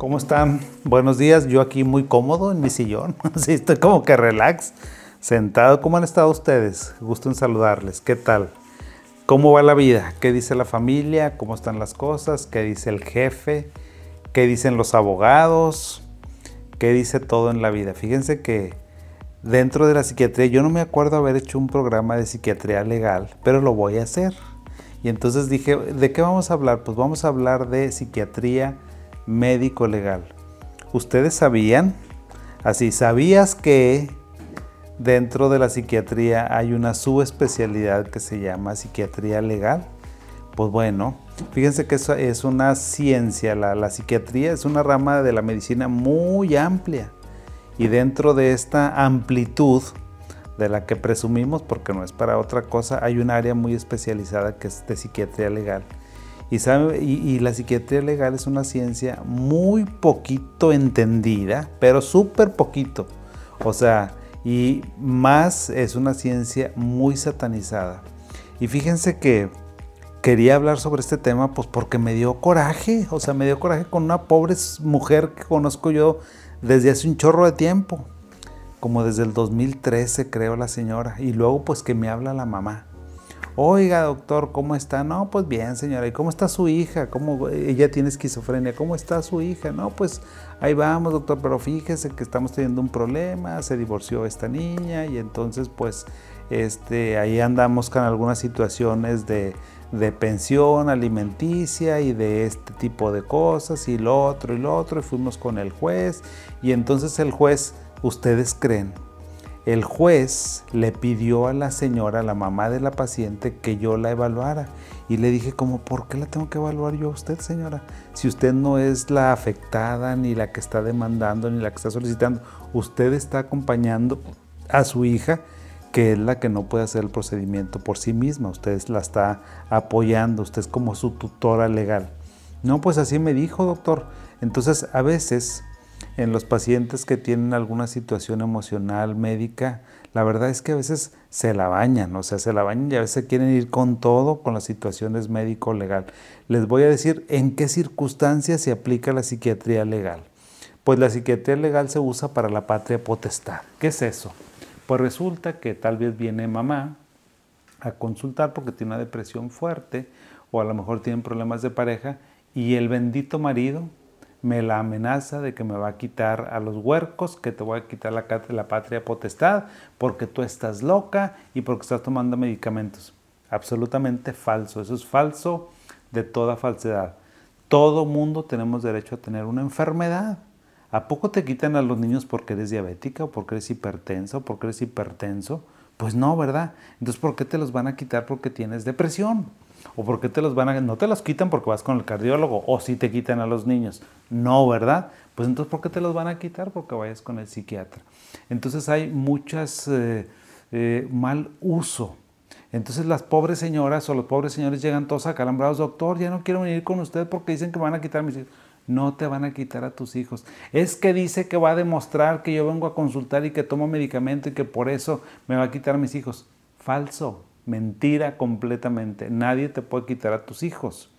¿Cómo están? Buenos días. Yo aquí muy cómodo en mi sillón. Sí, estoy como que relax, sentado. ¿Cómo han estado ustedes? Gusto en saludarles. ¿Qué tal? ¿Cómo va la vida? ¿Qué dice la familia? ¿Cómo están las cosas? ¿Qué dice el jefe? ¿Qué dicen los abogados? ¿Qué dice todo en la vida? Fíjense que dentro de la psiquiatría, yo no me acuerdo haber hecho un programa de psiquiatría legal, pero lo voy a hacer. Y entonces dije, ¿de qué vamos a hablar? Pues vamos a hablar de psiquiatría médico legal. ¿Ustedes sabían? Así, ¿sabías que dentro de la psiquiatría hay una subespecialidad que se llama psiquiatría legal? Pues bueno, fíjense que eso es una ciencia, la, psiquiatría es una rama de la medicina muy amplia. Y dentro de esta amplitud de la que presumimos, porque no es para otra cosa, hay un área muy especializada que es de psiquiatría legal. Y, la psiquiatría legal es una ciencia muy poquito entendida, pero súper poquito. O sea, y más es una ciencia muy satanizada. Y fíjense que quería hablar sobre este tema pues porque me dio coraje, o sea, me dio coraje con una pobre mujer que conozco yo desde hace un chorro de tiempo, como desde el 2013 creo la señora, y luego pues que me habla la mamá. Oiga, doctor, ¿cómo está? No, pues bien, señora. ¿Y cómo está su hija? ¿Cómo ella tiene esquizofrenia? ¿Cómo está su hija? No, pues ahí vamos, doctor, pero fíjese que estamos teniendo un problema, se divorció esta niña y entonces pues este ahí andamos con algunas situaciones de de pensión alimenticia y de este tipo de cosas y lo otro y lo otro y fuimos con el juez y entonces el juez, ustedes creen, el juez le pidió a la señora, la mamá de la paciente, que yo la evaluara. Y le dije como, ¿por qué la tengo que evaluar yo a usted, señora? Si usted no es la afectada, ni la que está demandando, ni la que está solicitando, usted está acompañando a su hija que es la que no puede hacer el procedimiento por sí misma, usted la está apoyando, usted es como su tutora legal. No, pues así me dijo, doctor. Entonces, a veces en los pacientes que tienen alguna situación emocional, médica, la verdad es que a veces se la bañan, o sea, se la bañan y a veces quieren ir con todo con las situaciones médico-legal. Les voy a decir en qué circunstancias se aplica la psiquiatría legal. Pues la psiquiatría legal se usa para la patria potestad. ¿Qué es eso? Pues resulta que tal vez viene mamá a consultar porque tiene una depresión fuerte o a lo mejor tienen problemas de pareja y el bendito marido me la amenaza de que me va a quitar a los huercos, que te voy a quitar la, patria potestad, porque tú estás loca y porque estás tomando medicamentos. Absolutamente falso, eso es falso de toda falsedad. Todo mundo tenemos derecho a tener una enfermedad. ¿A poco te quitan a los niños porque eres diabética o porque eres hipertensa o porque eres hipertenso? Pues no, ¿verdad? Entonces, ¿por qué te los van a quitar porque tienes depresión? ¿O por qué te los van a.? No te los quitan porque vas con el cardiólogo, o si te quitan a los niños. No, ¿verdad? Pues entonces, ¿por qué te los van a quitar? Porque vayas con el psiquiatra. Entonces, hay muchas eh, eh, mal uso. Entonces, las pobres señoras o los pobres señores llegan todos acalambrados, doctor, ya no quiero venir con usted porque dicen que me van a quitar mis hijos no te van a quitar a tus hijos. Es que dice que va a demostrar que yo vengo a consultar y que tomo medicamento y que por eso me va a quitar a mis hijos. Falso, mentira completamente. Nadie te puede quitar a tus hijos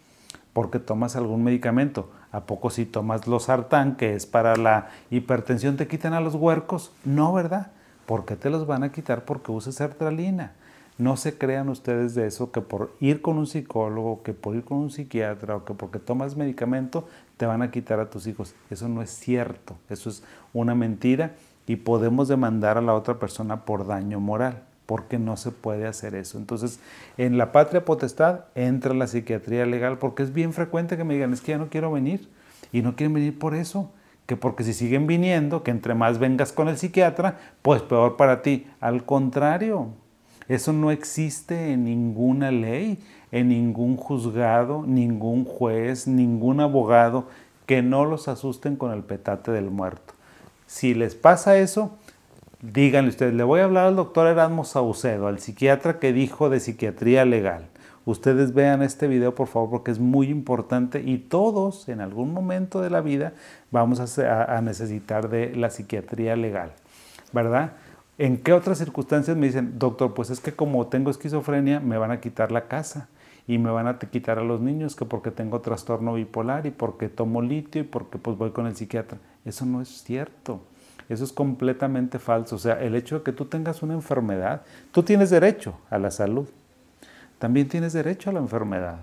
porque tomas algún medicamento. ¿A poco si tomas los sartán, que es para la hipertensión, te quitan a los huercos? No, ¿verdad? ¿Por qué te los van a quitar? Porque usas sertralina. No se crean ustedes de eso que por ir con un psicólogo, que por ir con un psiquiatra o que porque tomas medicamento te van a quitar a tus hijos. Eso no es cierto, eso es una mentira y podemos demandar a la otra persona por daño moral, porque no se puede hacer eso. Entonces, en la patria potestad entra la psiquiatría legal, porque es bien frecuente que me digan, es que ya no quiero venir, y no quieren venir por eso, que porque si siguen viniendo, que entre más vengas con el psiquiatra, pues peor para ti. Al contrario, eso no existe en ninguna ley en ningún juzgado, ningún juez, ningún abogado que no los asusten con el petate del muerto. Si les pasa eso, díganle ustedes, le voy a hablar al doctor Erasmo Saucedo, al psiquiatra que dijo de psiquiatría legal. Ustedes vean este video por favor porque es muy importante y todos en algún momento de la vida vamos a, a necesitar de la psiquiatría legal, ¿verdad? ¿En qué otras circunstancias me dicen, doctor, pues es que como tengo esquizofrenia me van a quitar la casa? y me van a quitar a los niños que porque tengo trastorno bipolar y porque tomo litio y porque pues voy con el psiquiatra. Eso no es cierto. Eso es completamente falso. O sea, el hecho de que tú tengas una enfermedad, tú tienes derecho a la salud. También tienes derecho a la enfermedad.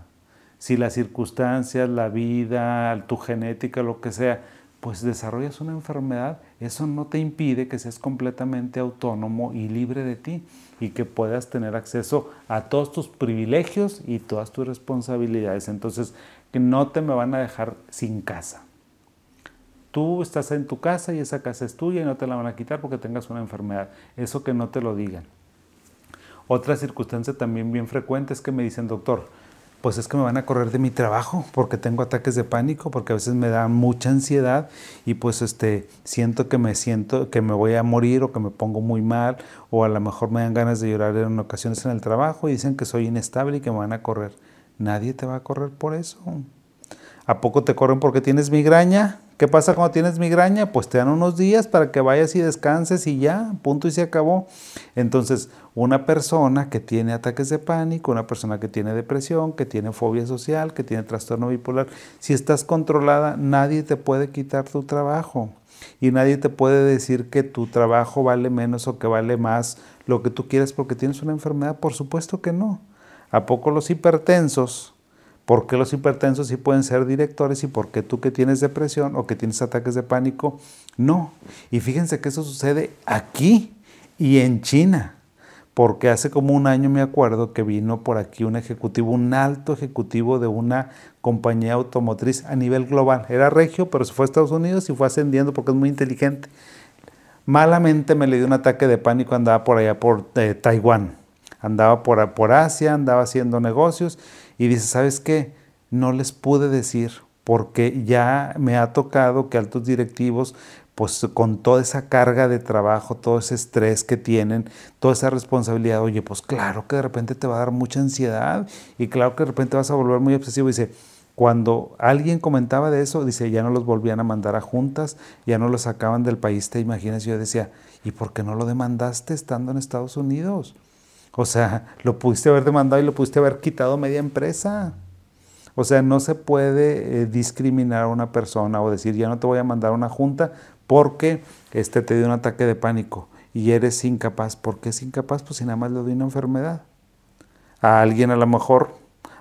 Si las circunstancias, la vida, tu genética, lo que sea, pues desarrollas una enfermedad, eso no te impide que seas completamente autónomo y libre de ti y que puedas tener acceso a todos tus privilegios y todas tus responsabilidades. Entonces, que no te me van a dejar sin casa. Tú estás en tu casa y esa casa es tuya y no te la van a quitar porque tengas una enfermedad. Eso que no te lo digan. Otra circunstancia también bien frecuente es que me dicen, doctor, pues es que me van a correr de mi trabajo porque tengo ataques de pánico, porque a veces me da mucha ansiedad y pues este siento que me siento que me voy a morir o que me pongo muy mal o a lo mejor me dan ganas de llorar en ocasiones en el trabajo y dicen que soy inestable y que me van a correr. Nadie te va a correr por eso. ¿A poco te corren porque tienes migraña? ¿Qué pasa cuando tienes migraña? Pues te dan unos días para que vayas y descanses y ya, punto y se acabó. Entonces, una persona que tiene ataques de pánico, una persona que tiene depresión, que tiene fobia social, que tiene trastorno bipolar, si estás controlada, nadie te puede quitar tu trabajo. Y nadie te puede decir que tu trabajo vale menos o que vale más lo que tú quieres porque tienes una enfermedad. Por supuesto que no. ¿A poco los hipertensos ¿Por qué los hipertensos sí pueden ser directores y por qué tú que tienes depresión o que tienes ataques de pánico no? Y fíjense que eso sucede aquí y en China, porque hace como un año me acuerdo que vino por aquí un ejecutivo, un alto ejecutivo de una compañía automotriz a nivel global. Era regio, pero se fue a Estados Unidos y fue ascendiendo porque es muy inteligente. Malamente me le dio un ataque de pánico, andaba por allá por eh, Taiwán, andaba por, por Asia, andaba haciendo negocios y dice, ¿sabes qué? No les pude decir porque ya me ha tocado que altos directivos, pues con toda esa carga de trabajo, todo ese estrés que tienen, toda esa responsabilidad, oye, pues claro que de repente te va a dar mucha ansiedad y claro que de repente vas a volver muy obsesivo. Dice, cuando alguien comentaba de eso, dice, ya no los volvían a mandar a juntas, ya no los sacaban del país, te imaginas, yo decía, ¿y por qué no lo demandaste estando en Estados Unidos? O sea, lo pudiste haber demandado y lo pudiste haber quitado media empresa. O sea, no se puede eh, discriminar a una persona o decir, ya no te voy a mandar a una junta porque este, te dio un ataque de pánico y eres incapaz. ¿Por qué es incapaz? Pues si nada más le doy una enfermedad. A alguien a lo mejor,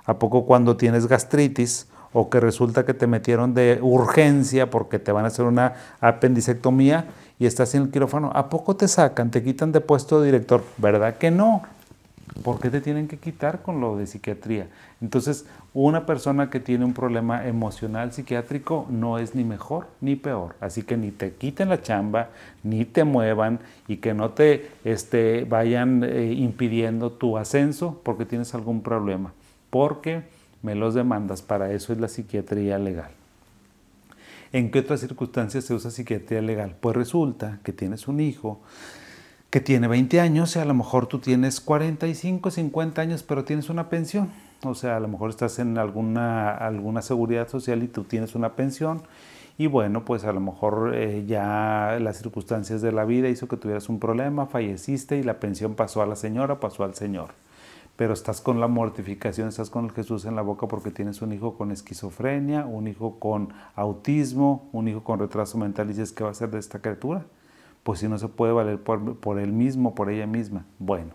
¿a poco cuando tienes gastritis o que resulta que te metieron de urgencia porque te van a hacer una apendicectomía y estás en el quirófano, ¿a poco te sacan, te quitan de puesto de director? ¿Verdad que no? ¿Por qué te tienen que quitar con lo de psiquiatría? Entonces, una persona que tiene un problema emocional psiquiátrico no es ni mejor ni peor. Así que ni te quiten la chamba, ni te muevan y que no te este, vayan eh, impidiendo tu ascenso porque tienes algún problema. Porque me los demandas, para eso es la psiquiatría legal. ¿En qué otras circunstancias se usa psiquiatría legal? Pues resulta que tienes un hijo que tiene 20 años y a lo mejor tú tienes 45, 50 años, pero tienes una pensión. O sea, a lo mejor estás en alguna, alguna seguridad social y tú tienes una pensión. Y bueno, pues a lo mejor eh, ya las circunstancias de la vida hizo que tuvieras un problema, falleciste y la pensión pasó a la señora, pasó al señor. Pero estás con la mortificación, estás con el Jesús en la boca porque tienes un hijo con esquizofrenia, un hijo con autismo, un hijo con retraso mental y dices, ¿qué va a ser de esta criatura? Pues si no se puede valer por, él mismo, por ella misma. Bueno,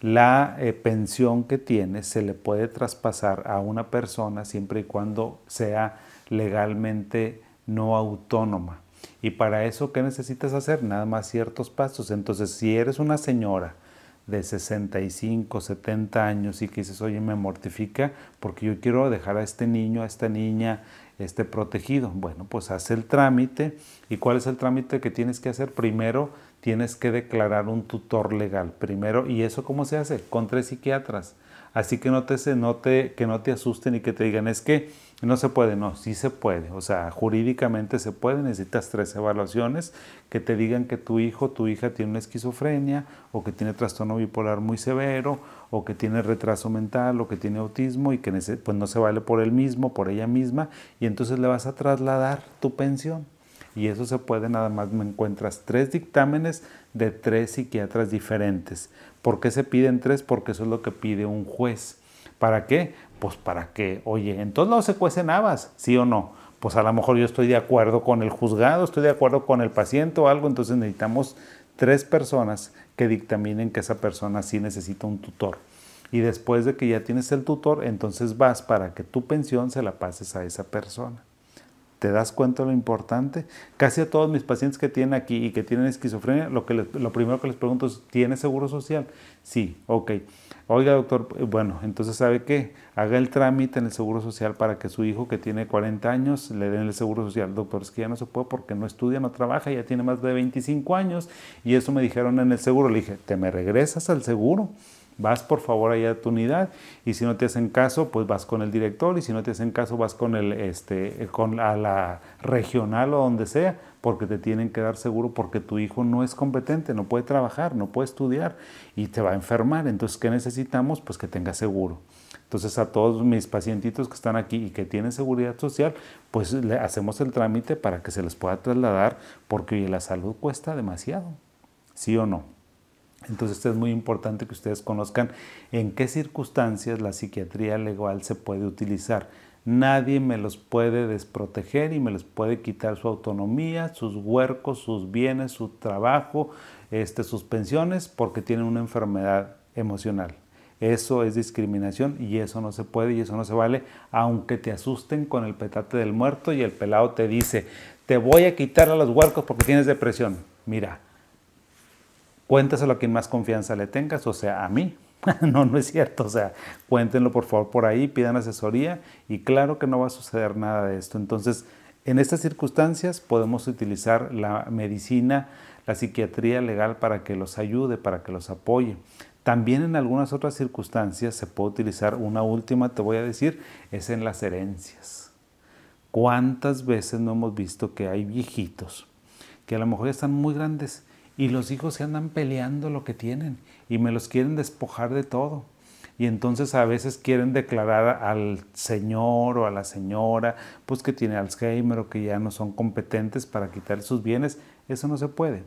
la eh, pensión que tiene se le puede traspasar a una persona siempre y cuando sea legalmente no autónoma. Y para eso, ¿qué necesitas hacer? Nada más ciertos pasos. Entonces, si eres una señora de 65, 70 años y que dices, oye, me mortifica porque yo quiero dejar a este niño, a esta niña, esté protegido. Bueno, pues haz el trámite. ¿Y cuál es el trámite que tienes que hacer? Primero tienes que declarar un tutor legal. Primero, ¿y eso cómo se hace? Con tres psiquiatras. Así que no te, no que no te asusten y que te digan, es que no se puede, no, sí se puede. O sea, jurídicamente se puede, necesitas tres evaluaciones que te digan que tu hijo, tu hija tiene una esquizofrenia o que tiene trastorno bipolar muy severo o que tiene retraso mental o que tiene autismo y que pues no se vale por él mismo, por ella misma y entonces le vas a trasladar tu pensión. Y eso se puede, nada más me encuentras tres dictámenes de tres psiquiatras diferentes. ¿Por qué se piden tres? Porque eso es lo que pide un juez ¿Para qué? Pues para que, oye, en todos lados se cuecen habas, ¿sí o no? Pues a lo mejor yo estoy de acuerdo con el juzgado, estoy de acuerdo con el paciente o algo, entonces necesitamos tres personas que dictaminen que esa persona sí necesita un tutor. Y después de que ya tienes el tutor, entonces vas para que tu pensión se la pases a esa persona. ¿Te das cuenta de lo importante? Casi a todos mis pacientes que tienen aquí y que tienen esquizofrenia, lo, que lo primero que les pregunto es, ¿tiene seguro social? Sí, ok. Oiga, doctor, bueno, entonces sabe qué, haga el trámite en el seguro social para que su hijo que tiene 40 años le den el seguro social. Doctor, es que ya no se puede porque no estudia, no trabaja, ya tiene más de 25 años y eso me dijeron en el seguro. Le dije, ¿te me regresas al seguro? Vas por favor allá a tu unidad y si no te hacen caso, pues vas con el director y si no te hacen caso, vas con el este con a la regional o donde sea, porque te tienen que dar seguro porque tu hijo no es competente, no puede trabajar, no puede estudiar y te va a enfermar. Entonces, ¿qué necesitamos? Pues que tenga seguro. Entonces, a todos mis pacientitos que están aquí y que tienen seguridad social, pues le hacemos el trámite para que se les pueda trasladar porque la salud cuesta demasiado. ¿Sí o no? Entonces es muy importante que ustedes conozcan en qué circunstancias la psiquiatría legal se puede utilizar. Nadie me los puede desproteger y me les puede quitar su autonomía, sus huercos, sus bienes, su trabajo, este, sus pensiones, porque tienen una enfermedad emocional. Eso es discriminación y eso no se puede y eso no se vale, aunque te asusten con el petate del muerto y el pelado te dice, te voy a quitar a los huercos porque tienes depresión. Mira, cuéntaselo a quien más confianza le tengas, o sea, a mí. no, no es cierto. O sea, cuéntenlo por favor por ahí, pidan asesoría y claro que no va a suceder nada de esto. Entonces, en estas circunstancias podemos utilizar la medicina, la psiquiatría legal para que los ayude, para que los apoye. También en algunas otras circunstancias se puede utilizar una última, te voy a decir, es en las herencias. ¿Cuántas veces no hemos visto que hay viejitos que a lo mejor ya están muy grandes y los hijos se andan peleando lo que tienen y me los quieren despojar de todo. Y entonces a veces quieren declarar al señor o a la señora, pues que tiene Alzheimer o que ya no son competentes para quitar sus bienes. Eso no se puede.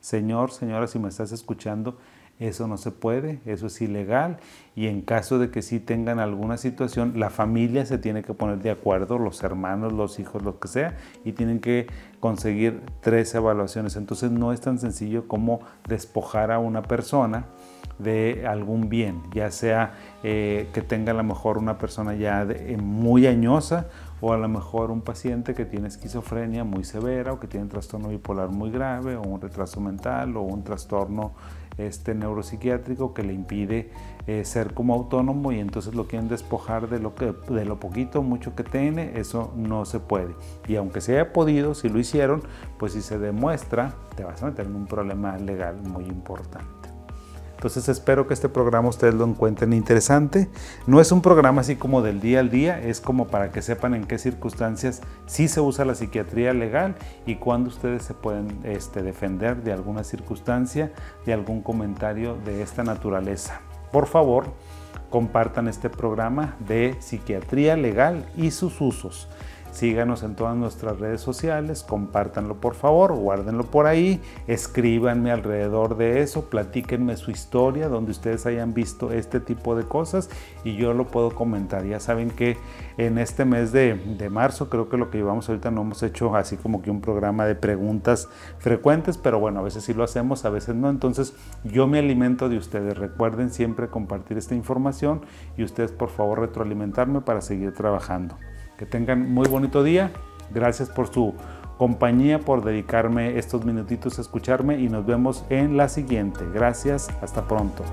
Señor, señora, si me estás escuchando, eso no se puede, eso es ilegal y en caso de que sí tengan alguna situación, la familia se tiene que poner de acuerdo, los hermanos, los hijos, lo que sea, y tienen que conseguir tres evaluaciones. Entonces no es tan sencillo como despojar a una persona de algún bien, ya sea eh, que tenga a lo mejor una persona ya eh, muy añosa o a lo mejor un paciente que tiene esquizofrenia muy severa o que tiene un trastorno bipolar muy grave o un retraso mental o un trastorno este neuropsiquiátrico que le impide eh, ser como autónomo y entonces lo quieren despojar de lo, que, de lo poquito, mucho que tiene, eso no se puede. Y aunque se haya podido, si lo hicieron, pues si se demuestra, te vas a meter en un problema legal muy importante. Entonces espero que este programa ustedes lo encuentren interesante. No es un programa así como del día al día, es como para que sepan en qué circunstancias sí se usa la psiquiatría legal y cuándo ustedes se pueden este, defender de alguna circunstancia, de algún comentario de esta naturaleza. Por favor, compartan este programa de psiquiatría legal y sus usos. Síganos en todas nuestras redes sociales, compártanlo por favor, guárdenlo por ahí, escríbanme alrededor de eso, platíquenme su historia donde ustedes hayan visto este tipo de cosas y yo lo puedo comentar. Ya saben que en este mes de, de marzo, creo que lo que llevamos ahorita no hemos hecho así como que un programa de preguntas frecuentes, pero bueno, a veces sí lo hacemos, a veces no. Entonces yo me alimento de ustedes. Recuerden siempre compartir esta información y ustedes por favor retroalimentarme para seguir trabajando. Que tengan muy bonito día. Gracias por su compañía, por dedicarme estos minutitos a escucharme y nos vemos en la siguiente. Gracias, hasta pronto.